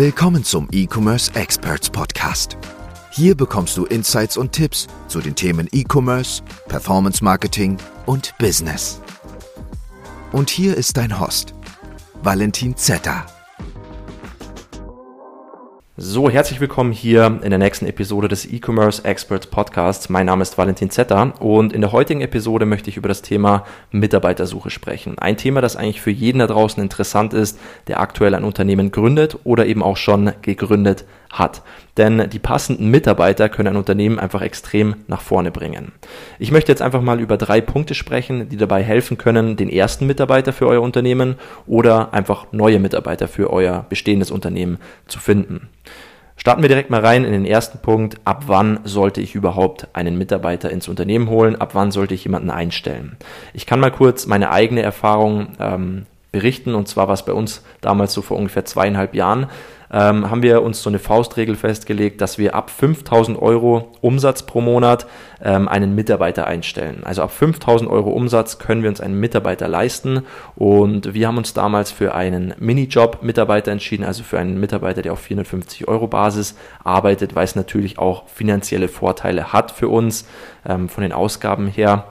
Willkommen zum E-Commerce Experts Podcast. Hier bekommst du Insights und Tipps zu den Themen E-Commerce, Performance Marketing und Business. Und hier ist dein Host, Valentin Zetter. So, herzlich willkommen hier in der nächsten Episode des E-Commerce Experts Podcasts. Mein Name ist Valentin Zetter und in der heutigen Episode möchte ich über das Thema Mitarbeitersuche sprechen. Ein Thema, das eigentlich für jeden da draußen interessant ist, der aktuell ein Unternehmen gründet oder eben auch schon gegründet hat. Denn die passenden Mitarbeiter können ein Unternehmen einfach extrem nach vorne bringen. Ich möchte jetzt einfach mal über drei Punkte sprechen, die dabei helfen können, den ersten Mitarbeiter für euer Unternehmen oder einfach neue Mitarbeiter für euer bestehendes Unternehmen zu finden. Starten wir direkt mal rein in den ersten Punkt. Ab wann sollte ich überhaupt einen Mitarbeiter ins Unternehmen holen? Ab wann sollte ich jemanden einstellen? Ich kann mal kurz meine eigene Erfahrung ähm, berichten. Und zwar war es bei uns damals so vor ungefähr zweieinhalb Jahren ähm, haben wir uns so eine Faustregel festgelegt, dass wir ab 5000 Euro Umsatz pro Monat ähm, einen Mitarbeiter einstellen. Also ab 5000 Euro Umsatz können wir uns einen Mitarbeiter leisten und wir haben uns damals für einen Minijob-Mitarbeiter entschieden, also für einen Mitarbeiter, der auf 450 Euro Basis arbeitet, weil es natürlich auch finanzielle Vorteile hat für uns ähm, von den Ausgaben her.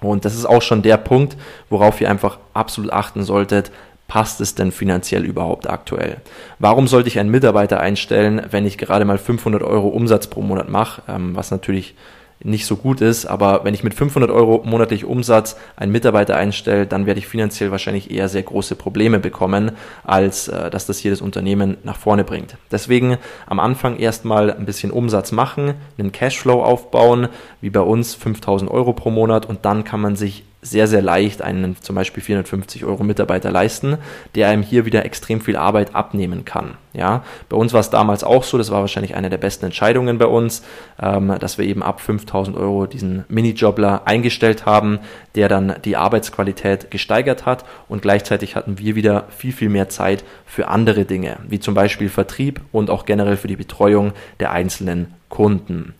Und das ist auch schon der Punkt, worauf ihr einfach absolut achten solltet passt es denn finanziell überhaupt aktuell? Warum sollte ich einen Mitarbeiter einstellen, wenn ich gerade mal 500 Euro Umsatz pro Monat mache, ähm, was natürlich nicht so gut ist, aber wenn ich mit 500 Euro monatlich Umsatz einen Mitarbeiter einstelle, dann werde ich finanziell wahrscheinlich eher sehr große Probleme bekommen, als äh, dass das hier das Unternehmen nach vorne bringt. Deswegen am Anfang erstmal ein bisschen Umsatz machen, einen Cashflow aufbauen, wie bei uns 5000 Euro pro Monat und dann kann man sich sehr, sehr leicht einen zum Beispiel 450 Euro Mitarbeiter leisten, der einem hier wieder extrem viel Arbeit abnehmen kann. Ja, bei uns war es damals auch so, das war wahrscheinlich eine der besten Entscheidungen bei uns, ähm, dass wir eben ab 5000 Euro diesen Minijobler eingestellt haben, der dann die Arbeitsqualität gesteigert hat und gleichzeitig hatten wir wieder viel, viel mehr Zeit für andere Dinge, wie zum Beispiel Vertrieb und auch generell für die Betreuung der einzelnen Kunden.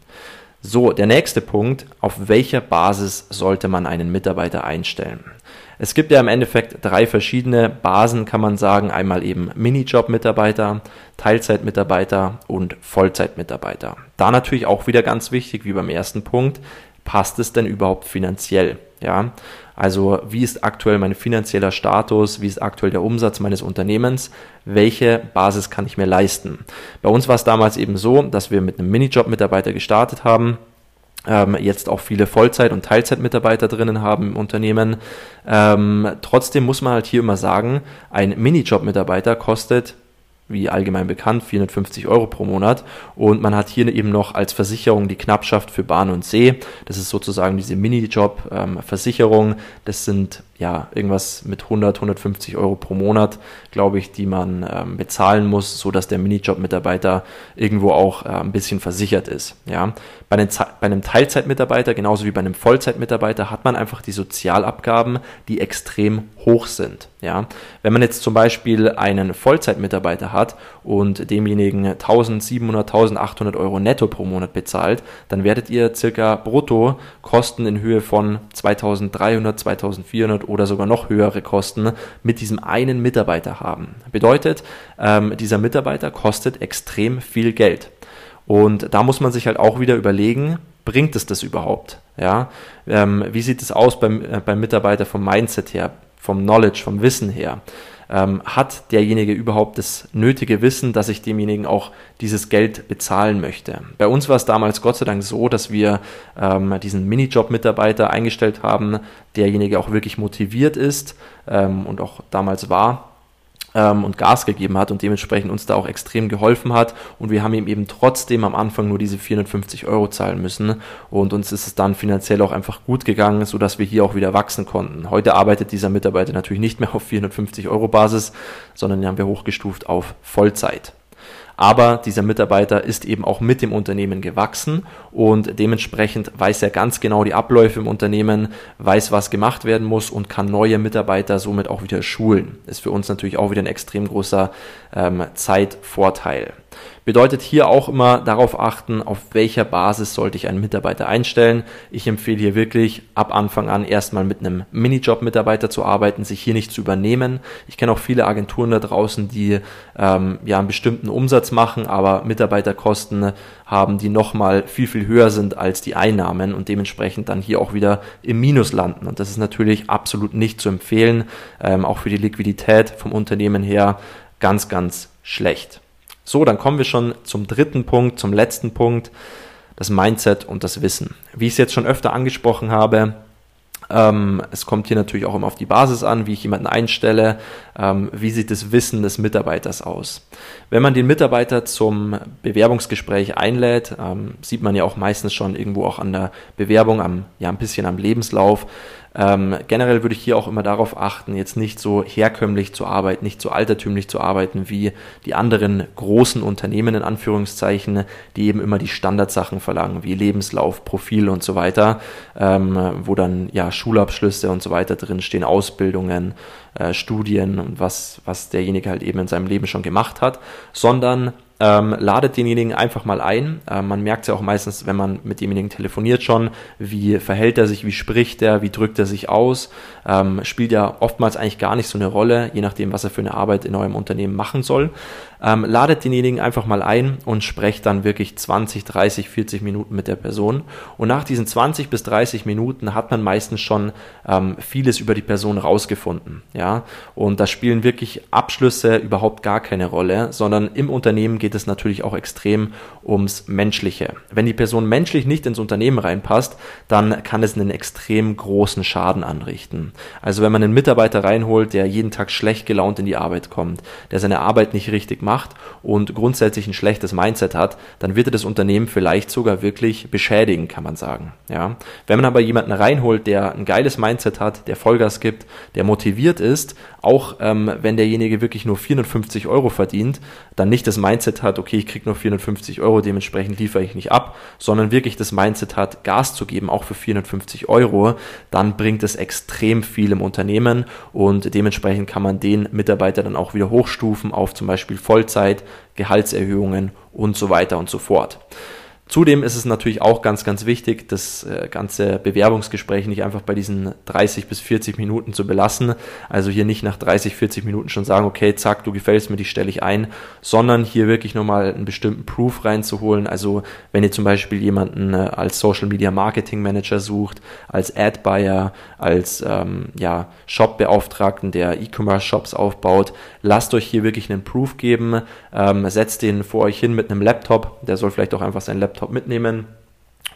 So, der nächste Punkt, auf welcher Basis sollte man einen Mitarbeiter einstellen? Es gibt ja im Endeffekt drei verschiedene Basen, kann man sagen. Einmal eben Minijob-Mitarbeiter, Teilzeitmitarbeiter und Vollzeitmitarbeiter. Da natürlich auch wieder ganz wichtig, wie beim ersten Punkt, passt es denn überhaupt finanziell? Ja, also wie ist aktuell mein finanzieller Status, wie ist aktuell der Umsatz meines Unternehmens, welche Basis kann ich mir leisten. Bei uns war es damals eben so, dass wir mit einem Minijob-Mitarbeiter gestartet haben, ähm, jetzt auch viele Vollzeit- und Teilzeitmitarbeiter drinnen haben im Unternehmen. Ähm, trotzdem muss man halt hier immer sagen, ein Minijob-Mitarbeiter kostet wie allgemein bekannt, 450 Euro pro Monat. Und man hat hier eben noch als Versicherung die Knappschaft für Bahn und See. Das ist sozusagen diese Minijob-Versicherung. Ähm, das sind ja, irgendwas mit 100, 150 Euro pro Monat, glaube ich, die man ähm, bezahlen muss, so dass der Minijob-Mitarbeiter irgendwo auch äh, ein bisschen versichert ist. Ja, bei, einem, bei einem Teilzeitmitarbeiter, genauso wie bei einem Vollzeitmitarbeiter, hat man einfach die Sozialabgaben, die extrem hoch sind. Ja, wenn man jetzt zum Beispiel einen Vollzeitmitarbeiter hat und demjenigen 1700, 1800 Euro netto pro Monat bezahlt, dann werdet ihr circa brutto Kosten in Höhe von 2300, 2400 oder sogar noch höhere Kosten mit diesem einen Mitarbeiter haben. Bedeutet, ähm, dieser Mitarbeiter kostet extrem viel Geld. Und da muss man sich halt auch wieder überlegen, bringt es das überhaupt? Ja, ähm, wie sieht es aus beim, äh, beim Mitarbeiter vom Mindset her, vom Knowledge, vom Wissen her? Ähm, hat derjenige überhaupt das nötige Wissen, dass ich demjenigen auch dieses Geld bezahlen möchte. Bei uns war es damals Gott sei Dank so, dass wir ähm, diesen Minijob-Mitarbeiter eingestellt haben, derjenige auch wirklich motiviert ist ähm, und auch damals war ähm, und Gas gegeben hat und dementsprechend uns da auch extrem geholfen hat. Und wir haben ihm eben trotzdem am Anfang nur diese 450 Euro zahlen müssen. Und uns ist es dann finanziell auch einfach gut gegangen, sodass wir hier auch wieder wachsen konnten. Heute arbeitet dieser Mitarbeiter natürlich nicht mehr auf 450 Euro Basis, sondern den haben wir hochgestuft auf Vollzeit. Aber dieser Mitarbeiter ist eben auch mit dem Unternehmen gewachsen und dementsprechend weiß er ganz genau die Abläufe im Unternehmen, weiß, was gemacht werden muss und kann neue Mitarbeiter somit auch wieder schulen. Ist für uns natürlich auch wieder ein extrem großer ähm, Zeitvorteil. Bedeutet hier auch immer darauf achten, auf welcher Basis sollte ich einen Mitarbeiter einstellen. Ich empfehle hier wirklich ab Anfang an erstmal mit einem Minijob-Mitarbeiter zu arbeiten, sich hier nicht zu übernehmen. Ich kenne auch viele Agenturen da draußen, die ähm, ja einen bestimmten Umsatz machen, aber Mitarbeiterkosten haben, die nochmal viel, viel höher sind als die Einnahmen und dementsprechend dann hier auch wieder im Minus landen. Und das ist natürlich absolut nicht zu empfehlen, ähm, auch für die Liquidität vom Unternehmen her ganz, ganz schlecht. So, dann kommen wir schon zum dritten Punkt, zum letzten Punkt, das Mindset und das Wissen. Wie ich es jetzt schon öfter angesprochen habe, ähm, es kommt hier natürlich auch immer auf die Basis an, wie ich jemanden einstelle, ähm, wie sieht das Wissen des Mitarbeiters aus. Wenn man den Mitarbeiter zum Bewerbungsgespräch einlädt, ähm, sieht man ja auch meistens schon irgendwo auch an der Bewerbung, am, ja ein bisschen am Lebenslauf, ähm, generell würde ich hier auch immer darauf achten, jetzt nicht so herkömmlich zu arbeiten, nicht so altertümlich zu arbeiten wie die anderen großen Unternehmen in Anführungszeichen, die eben immer die Standardsachen verlangen, wie Lebenslauf, Profil und so weiter, ähm, wo dann ja Schulabschlüsse und so weiter drinstehen, Ausbildungen, äh, Studien und was, was derjenige halt eben in seinem Leben schon gemacht hat, sondern ähm, ladet denjenigen einfach mal ein. Ähm, man merkt ja auch meistens, wenn man mit demjenigen telefoniert schon, wie verhält er sich, wie spricht er, wie drückt er sich aus. Ähm, spielt ja oftmals eigentlich gar nicht so eine Rolle, je nachdem, was er für eine Arbeit in eurem Unternehmen machen soll. Ähm, ladet denjenigen einfach mal ein und sprecht dann wirklich 20, 30, 40 Minuten mit der Person. Und nach diesen 20 bis 30 Minuten hat man meistens schon ähm, vieles über die Person rausgefunden. Ja? Und da spielen wirklich Abschlüsse überhaupt gar keine Rolle, sondern im Unternehmen geht es natürlich auch extrem ums Menschliche. Wenn die Person menschlich nicht ins Unternehmen reinpasst, dann kann es einen extrem großen Schaden anrichten. Also wenn man einen Mitarbeiter reinholt, der jeden Tag schlecht gelaunt in die Arbeit kommt, der seine Arbeit nicht richtig macht und grundsätzlich ein schlechtes Mindset hat, dann wird er das Unternehmen vielleicht sogar wirklich beschädigen, kann man sagen. Ja. Wenn man aber jemanden reinholt, der ein geiles Mindset hat, der Vollgas gibt, der motiviert ist, auch ähm, wenn derjenige wirklich nur 450 Euro verdient, dann nicht das Mindset hat, okay, ich kriege nur 450 Euro, dementsprechend liefere ich nicht ab, sondern wirklich das Mindset hat, Gas zu geben, auch für 450 Euro, dann bringt es extrem viel im Unternehmen und dementsprechend kann man den Mitarbeiter dann auch wieder hochstufen auf zum Beispiel Vollzeit, Gehaltserhöhungen und so weiter und so fort. Zudem ist es natürlich auch ganz, ganz wichtig, das äh, ganze Bewerbungsgespräch nicht einfach bei diesen 30 bis 40 Minuten zu belassen. Also hier nicht nach 30, 40 Minuten schon sagen, okay, zack, du gefällst mir, die stelle ich ein, sondern hier wirklich nochmal einen bestimmten Proof reinzuholen. Also wenn ihr zum Beispiel jemanden äh, als Social Media Marketing Manager sucht, als Ad Buyer, als ähm, ja, Shop-Beauftragten, der E-Commerce Shops aufbaut, lasst euch hier wirklich einen Proof geben, ähm, setzt den vor euch hin mit einem Laptop, der soll vielleicht auch einfach sein Laptop Laptop mitnehmen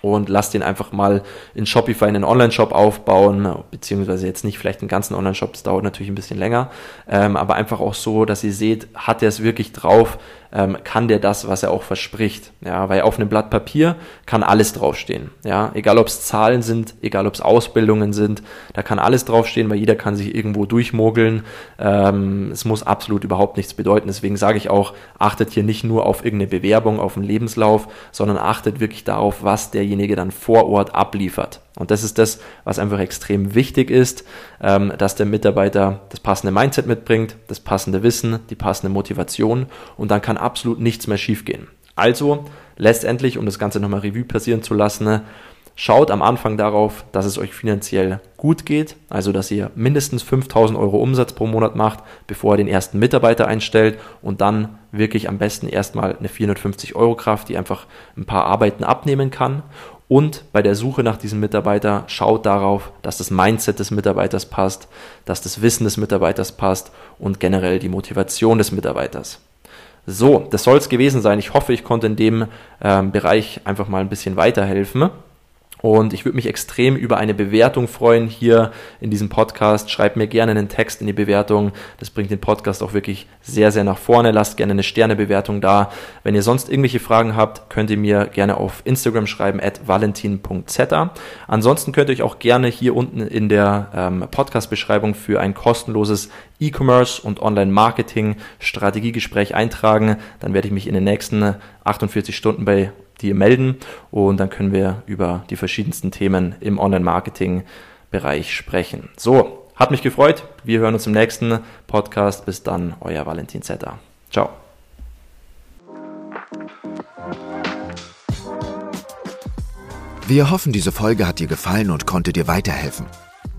und lasst den einfach mal in Shopify einen Online-Shop aufbauen, beziehungsweise jetzt nicht vielleicht einen ganzen Online-Shop, das dauert natürlich ein bisschen länger, ähm, aber einfach auch so, dass ihr seht, hat er es wirklich drauf, ähm, kann der das, was er auch verspricht. Ja, weil auf einem Blatt Papier kann alles draufstehen. Ja, egal ob es Zahlen sind, egal ob es Ausbildungen sind, da kann alles draufstehen, weil jeder kann sich irgendwo durchmogeln. Ähm, es muss absolut überhaupt nichts bedeuten. Deswegen sage ich auch, achtet hier nicht nur auf irgendeine Bewerbung, auf einen Lebenslauf, sondern achtet wirklich darauf, was derjenige dann vor Ort abliefert. Und das ist das, was einfach extrem wichtig ist, ähm, dass der Mitarbeiter das passende Mindset mitbringt, das passende Wissen, die passende Motivation und dann kann absolut nichts mehr schiefgehen. Also letztendlich, um das Ganze nochmal Revue passieren zu lassen, schaut am Anfang darauf, dass es euch finanziell gut geht, also dass ihr mindestens 5000 Euro Umsatz pro Monat macht, bevor ihr den ersten Mitarbeiter einstellt und dann wirklich am besten erstmal eine 450 Euro Kraft, die einfach ein paar Arbeiten abnehmen kann und bei der Suche nach diesem Mitarbeiter schaut darauf, dass das Mindset des Mitarbeiters passt, dass das Wissen des Mitarbeiters passt und generell die Motivation des Mitarbeiters. So, das soll es gewesen sein. Ich hoffe, ich konnte in dem ähm, Bereich einfach mal ein bisschen weiterhelfen. Und ich würde mich extrem über eine Bewertung freuen hier in diesem Podcast. Schreibt mir gerne einen Text in die Bewertung. Das bringt den Podcast auch wirklich sehr, sehr nach vorne. Lasst gerne eine Sternebewertung da. Wenn ihr sonst irgendwelche Fragen habt, könnt ihr mir gerne auf Instagram schreiben, at valentin.zeta. Ansonsten könnt ihr euch auch gerne hier unten in der ähm, Podcast-Beschreibung für ein kostenloses E-Commerce und Online-Marketing-Strategiegespräch eintragen. Dann werde ich mich in den nächsten 48 Stunden bei dir melden und dann können wir über die verschiedensten Themen im Online-Marketing-Bereich sprechen. So, hat mich gefreut. Wir hören uns im nächsten Podcast. Bis dann, euer Valentin Zetter. Ciao. Wir hoffen, diese Folge hat dir gefallen und konnte dir weiterhelfen.